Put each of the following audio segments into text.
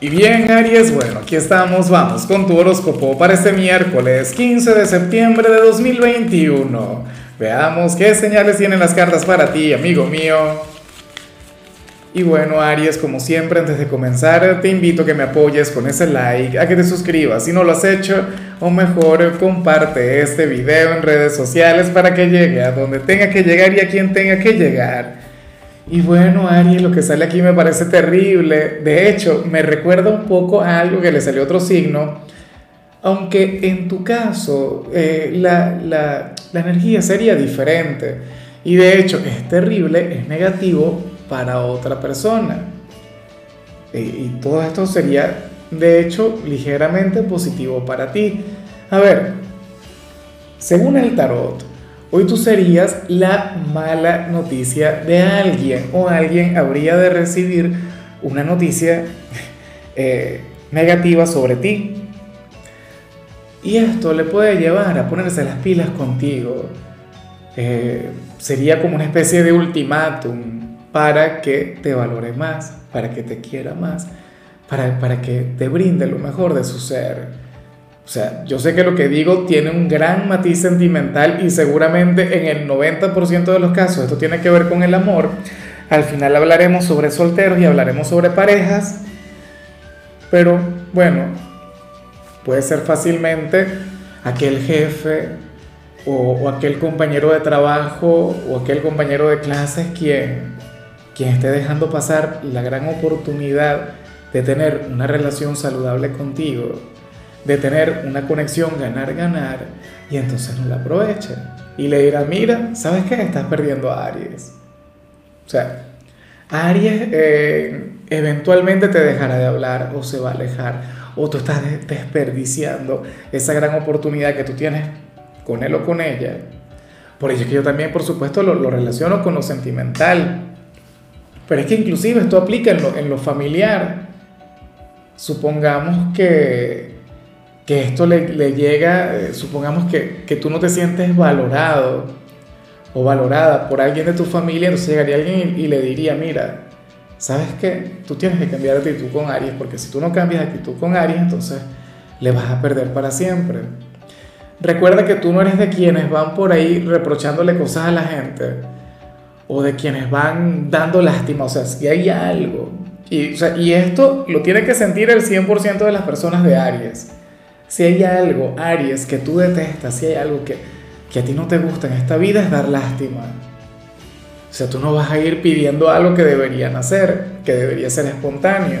Y bien, Aries, bueno, aquí estamos, vamos con tu horóscopo para este miércoles 15 de septiembre de 2021. Veamos qué señales tienen las cartas para ti, amigo mío. Y bueno, Aries, como siempre, antes de comenzar, te invito a que me apoyes con ese like, a que te suscribas si no lo has hecho, o mejor, comparte este video en redes sociales para que llegue a donde tenga que llegar y a quien tenga que llegar. Y bueno, Aries, lo que sale aquí me parece terrible. De hecho, me recuerda un poco a algo que le salió otro signo. Aunque en tu caso eh, la, la, la energía sería diferente. Y de hecho es terrible, es negativo para otra persona. Y, y todo esto sería, de hecho, ligeramente positivo para ti. A ver, según el tarot, Hoy tú serías la mala noticia de alguien o alguien habría de recibir una noticia eh, negativa sobre ti. Y esto le puede llevar a ponerse las pilas contigo. Eh, sería como una especie de ultimátum para que te valore más, para que te quiera más, para, para que te brinde lo mejor de su ser. O sea, yo sé que lo que digo tiene un gran matiz sentimental y seguramente en el 90% de los casos esto tiene que ver con el amor. Al final hablaremos sobre solteros y hablaremos sobre parejas. Pero bueno, puede ser fácilmente aquel jefe o, aquel compañero de trabajo o aquel compañero de clases quien, quien esté dejando pasar la gran oportunidad de tener una relación saludable contigo de tener una conexión ganar-ganar y entonces no la aprovecha. Y le dirá, mira, ¿sabes qué? Estás perdiendo a Aries. O sea, Aries eh, eventualmente te dejará de hablar o se va a alejar o tú estás desperdiciando esa gran oportunidad que tú tienes con él o con ella. Por ello es que yo también, por supuesto, lo, lo relaciono con lo sentimental. Pero es que inclusive esto aplica en lo, en lo familiar. Supongamos que, que esto le, le llega, eh, supongamos que, que, tú no te sientes valorado o valorada por alguien de tu familia, entonces llegaría alguien y, le diría, mira, ¿sabes qué? Tú tienes que cambiar de actitud con Aries, porque si tú no cambias de actitud con Aries, entonces le vas a perder para siempre. Recuerda que tú no eres de quienes van por ahí reprochándole cosas a la gente o de quienes van dando lástima, o sea, si hay algo. Y, y esto lo tiene que sentir el 100% de las personas de Aries si hay algo, Aries, que tú detestas, si hay algo que, que a ti no te gusta en esta vida, es dar lástima. O sea, tú no vas a ir pidiendo algo que deberían hacer, que debería ser espontáneo.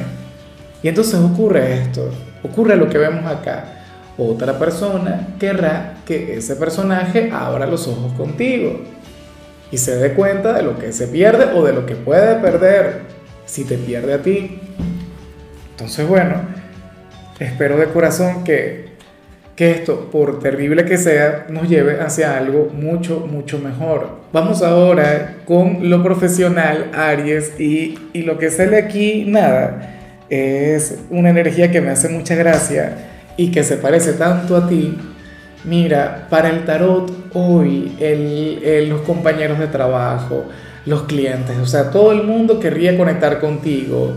Y entonces ocurre esto, ocurre lo que vemos acá. Otra persona querrá que ese personaje abra los ojos contigo y se dé cuenta de lo que se pierde o de lo que puede perder si te pierde a ti. Entonces, bueno, Espero de corazón que, que esto, por terrible que sea, nos lleve hacia algo mucho, mucho mejor. Vamos ahora con lo profesional, Aries, y, y lo que sale aquí, nada, es una energía que me hace mucha gracia y que se parece tanto a ti. Mira, para el tarot hoy, el, los compañeros de trabajo, los clientes, o sea, todo el mundo querría conectar contigo.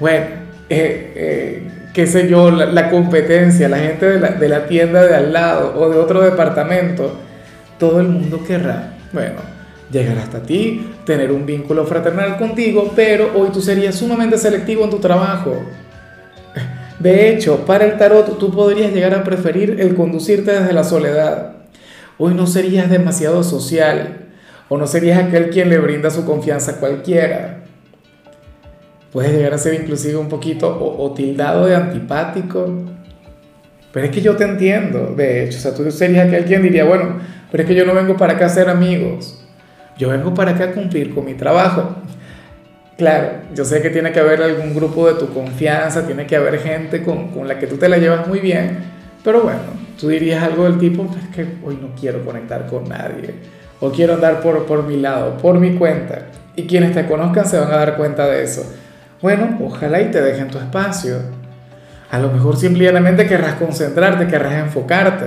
Bueno, eh, eh, qué sé yo, la, competencia, la gente de la, de la, tienda de al lado o de otro departamento, todo el mundo querrá, bueno, llegar hasta ti, tener un vínculo fraternal contigo, pero hoy tú serías sumamente selectivo en tu trabajo. De hecho, para el tarot tú podrías llegar a preferir el conducirte desde la soledad. Hoy no serías demasiado social o no serías aquel quien le brinda su confianza a cualquiera puede llegar a ser inclusive un poquito o, o, tildado de antipático. Pero es que yo te entiendo, de hecho, o sea, tú serías que alguien diría, bueno, pero es que yo no vengo para acá a ser amigos, yo vengo para acá a cumplir con mi trabajo. Claro, yo sé que tiene que haber algún grupo de tu confianza, tiene que haber gente con, con la que tú te la llevas muy bien, pero bueno, tú dirías algo del tipo, es que hoy no quiero conectar con nadie, o quiero andar por, por mi lado, por mi cuenta, y quienes te conozcan se van a dar cuenta de eso. Bueno, ojalá y te dejen tu espacio. A lo mejor simplemente querrás concentrarte, querrás enfocarte.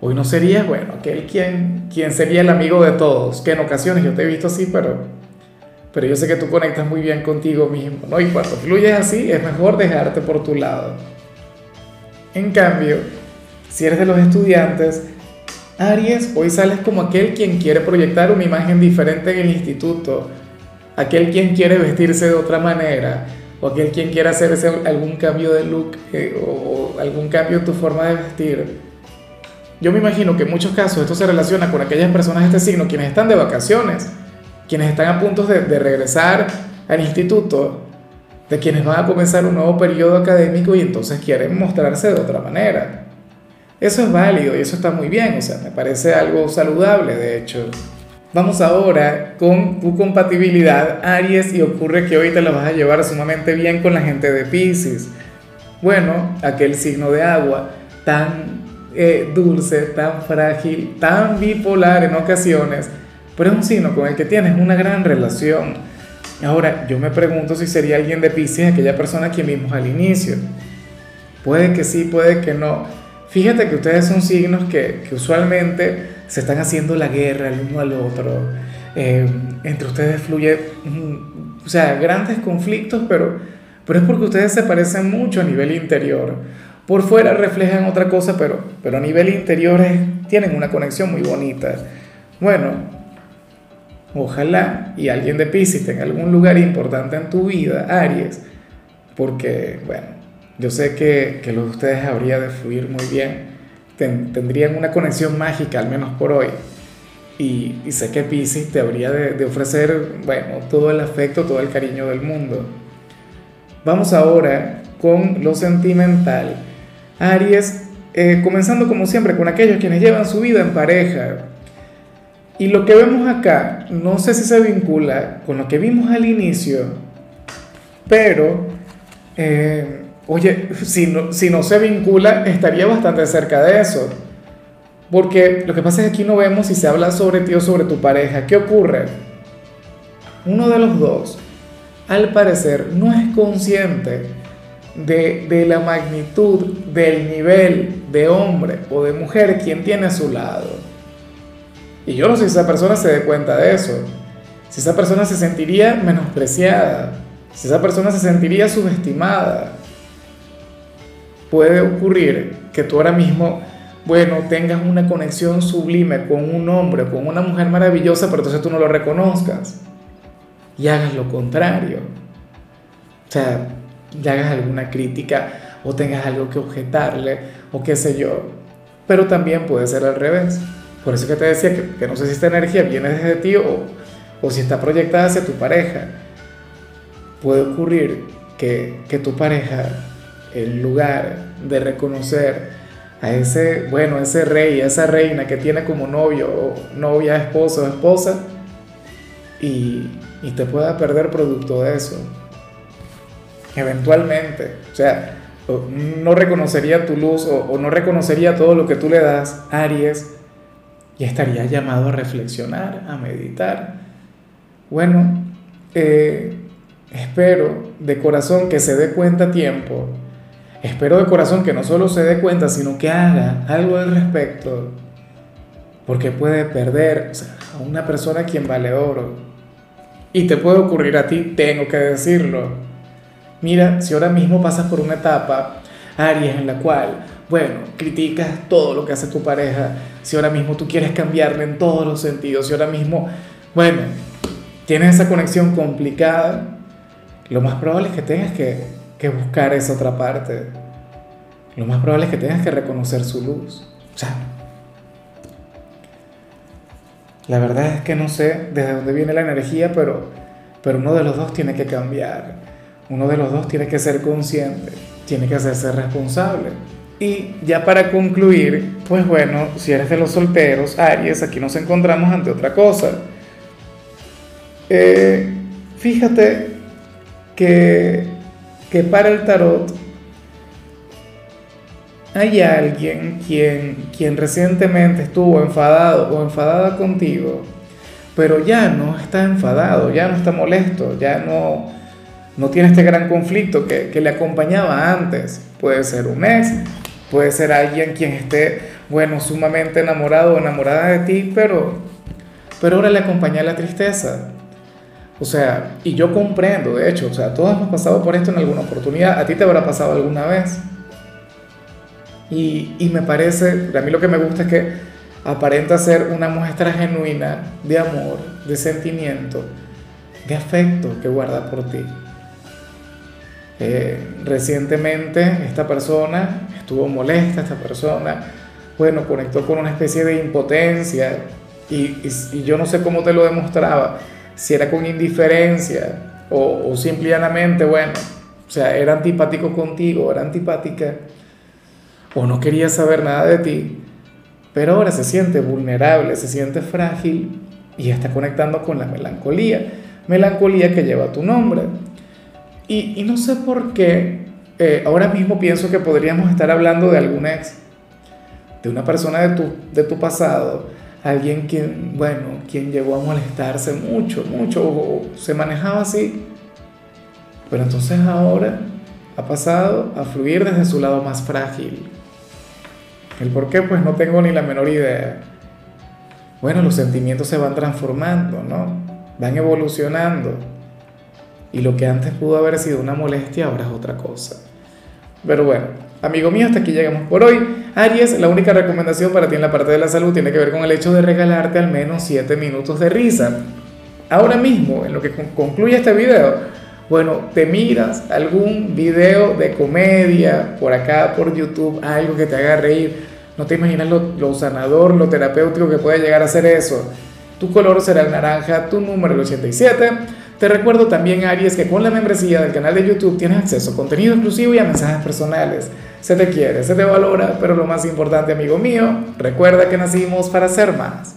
Hoy no serías, bueno, aquel quien, quien sería el amigo de todos, que en ocasiones yo te he visto así, pero, pero yo sé que tú conectas muy bien contigo mismo, ¿no? Y cuando fluyes así, es mejor dejarte por tu lado. En cambio, si eres de los estudiantes, Aries, hoy sales como aquel quien quiere proyectar una imagen diferente en el instituto, aquel quien quiere vestirse de otra manera, o aquel quien quiere hacer algún cambio de look eh, o, algún cambio en tu forma de vestir. Yo me imagino que en muchos casos esto se relaciona con aquellas personas de este signo quienes están de vacaciones, quienes están a punto de, de regresar al instituto, de quienes van a comenzar un nuevo periodo académico y entonces quieren mostrarse de otra manera. Eso es válido y eso está muy bien, o sea, me parece algo saludable de hecho. Vamos ahora con tu compatibilidad Aries y ocurre que hoy te la vas a llevar sumamente bien con la gente de Pisces. Bueno, aquel signo de agua tan eh, dulce, tan frágil, tan bipolar en ocasiones, pero es un signo con el que tienes una gran relación. Ahora, yo me pregunto si sería alguien de Pisces aquella persona que vimos al inicio. Puede que sí, puede que no. Fíjate que ustedes son signos que, que usualmente se están haciendo la guerra el uno al otro, eh, entre ustedes fluye, o sea, grandes conflictos, pero, pero es porque ustedes se parecen mucho a nivel interior. Por fuera reflejan otra cosa, pero, pero a nivel interior tienen una conexión muy bonita. Bueno, ojalá y alguien de Pisces tenga algún lugar importante en tu vida, Aries, porque, bueno, yo sé que, que lo de ustedes habría de fluir muy bien tendrían una conexión mágica, al menos por hoy. Y, sé que Pisces te habría de, ofrecer, bueno, todo el afecto, todo el cariño del mundo. Vamos ahora con lo sentimental. Aries, eh, comenzando como siempre con aquellos quienes llevan su vida en pareja. Y lo que vemos acá, no sé si se vincula con lo que vimos al inicio, pero eh, Oye, si no, si no se vincula, estaría bastante cerca de eso. Porque lo que pasa es que aquí no vemos si se habla sobre ti o sobre tu pareja. ¿Qué ocurre? Uno de los dos, al parecer, no es consciente de, de la magnitud del nivel de hombre o de mujer quien tiene a su lado. Y yo no sé si esa persona se dé cuenta de eso. Si esa persona se sentiría menospreciada. Si esa persona se sentiría subestimada puede ocurrir que tú ahora mismo, bueno, tengas una conexión sublime con un hombre, con una mujer maravillosa, pero entonces tú no lo reconozcas y hagas lo contrario. O sea, ya hagas alguna crítica o tengas algo que objetarle o qué sé yo. Pero también puede ser al revés. Por eso que te decía que, no sé si esta energía viene desde ti o, o si está proyectada hacia tu pareja. Puede ocurrir que, que tu pareja en lugar de reconocer a ese, bueno, ese rey, a esa reina que tiene como novio novia, esposo esposa, y, y te pueda perder producto de eso. Eventualmente, o sea, no reconocería tu luz o, no reconocería todo lo que tú le das, Aries, y estaría llamado a reflexionar, a meditar. Bueno, eh, espero de corazón que se dé cuenta tiempo Espero de corazón que no solo se dé cuenta, sino que haga algo al respecto, porque puede perder a una persona quien vale oro. Y te puede ocurrir a ti, tengo que decirlo. Mira, si ahora mismo pasas por una etapa, Aries, en la cual, bueno, criticas todo lo que hace tu pareja, si ahora mismo tú quieres cambiarle en todos los sentidos, si ahora mismo, bueno, tienes esa conexión complicada, lo más probable es que tengas que que buscar esa otra parte. Lo más probable es que tengas que reconocer su luz. O sea, la verdad es que no sé desde dónde viene la energía, pero, pero uno de los dos tiene que cambiar. Uno de los dos tiene que ser consciente, tiene que hacerse responsable. Y ya para concluir, pues bueno, si eres de los solteros, Aries, aquí nos encontramos ante otra cosa. Eh, fíjate que que para el tarot hay alguien quien, quien recientemente estuvo enfadado o enfadada contigo, pero ya no está enfadado, ya no está molesto, ya no, no tiene este gran conflicto que, que le acompañaba antes. Puede ser un ex, puede ser alguien quien esté, bueno, sumamente enamorado o enamorada de ti, pero, pero ahora le acompaña la tristeza. O sea, y yo comprendo, de hecho, o sea, todos hemos pasado por esto en alguna oportunidad, a ti te habrá pasado alguna vez. Y, me parece, a mí lo que me gusta es que aparenta ser una muestra genuina de amor, de sentimiento, de afecto que guarda por ti. Eh, recientemente esta persona estuvo molesta, esta persona, bueno, conectó con una especie de impotencia y, y, yo no sé cómo te lo demostraba, si era con indiferencia o, o simplemente, bueno, o sea, era antipático contigo, era antipática o no quería saber nada de ti, pero ahora se siente vulnerable, se siente frágil y está conectando con la melancolía, melancolía que lleva tu nombre. Y, no sé por qué, eh, ahora mismo pienso que podríamos estar hablando de algún ex, de una persona de tu, de tu pasado, alguien quien, bueno, quien llegó a molestarse mucho, mucho, o se manejaba así. Pero entonces ahora ha pasado a fluir desde su lado más frágil. El por qué, pues no tengo ni la menor idea. Bueno, los sentimientos se van transformando, ¿no? Van evolucionando y lo que antes pudo haber sido una molestia ahora es otra cosa. Pero bueno, amigo mío, hasta aquí llegamos por hoy. Aries, la única recomendación para ti en la parte de la salud tiene que ver con el hecho de regalarte al menos 7 minutos de risa. Ahora mismo, en lo que concluye este video, bueno, te miras algún video de comedia por acá, por YouTube, algo que te haga reír. No te imaginas lo, lo sanador, lo terapéutico que puede llegar a ser eso. Tu color será el naranja, tu número el 87. Te recuerdo también, Aries, que con la membresía del canal de YouTube tienes acceso a contenido exclusivo y a mensajes personales. Se te quiere, se te valora, pero lo más importante, amigo mío, recuerda que nacimos para ser más.